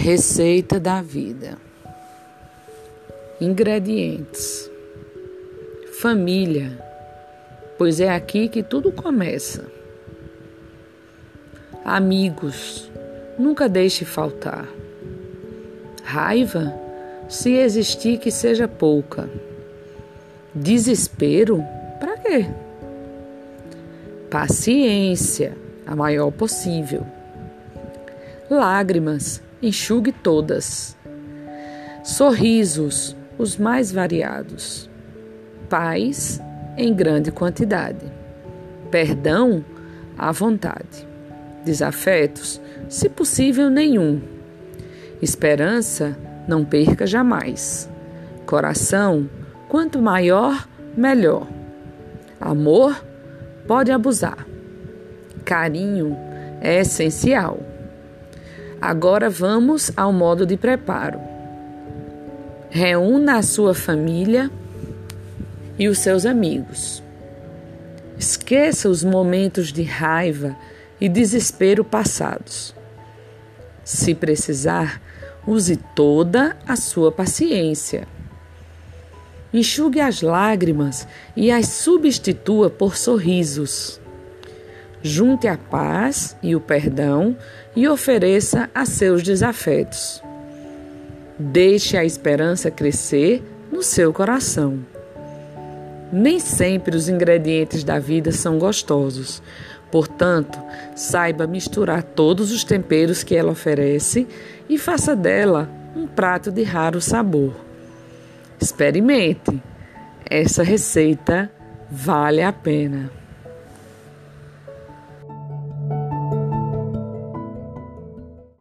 Receita da vida. Ingredientes: família, pois é aqui que tudo começa. Amigos, nunca deixe faltar. Raiva, se existir, que seja pouca. Desespero, para quê? Paciência, a maior possível. Lágrimas, enxugue todas. Sorrisos, os mais variados. Paz, em grande quantidade. Perdão, à vontade. Desafetos, se possível, nenhum. Esperança, não perca jamais. Coração, quanto maior, melhor. Amor, pode abusar. Carinho é essencial. Agora vamos ao modo de preparo. Reúna a sua família e os seus amigos. Esqueça os momentos de raiva e desespero passados. Se precisar, use toda a sua paciência. Enxugue as lágrimas e as substitua por sorrisos. Junte a paz e o perdão e ofereça a seus desafetos. Deixe a esperança crescer no seu coração. Nem sempre os ingredientes da vida são gostosos. Portanto, saiba misturar todos os temperos que ela oferece e faça dela um prato de raro sabor. Experimente. Essa receita vale a pena.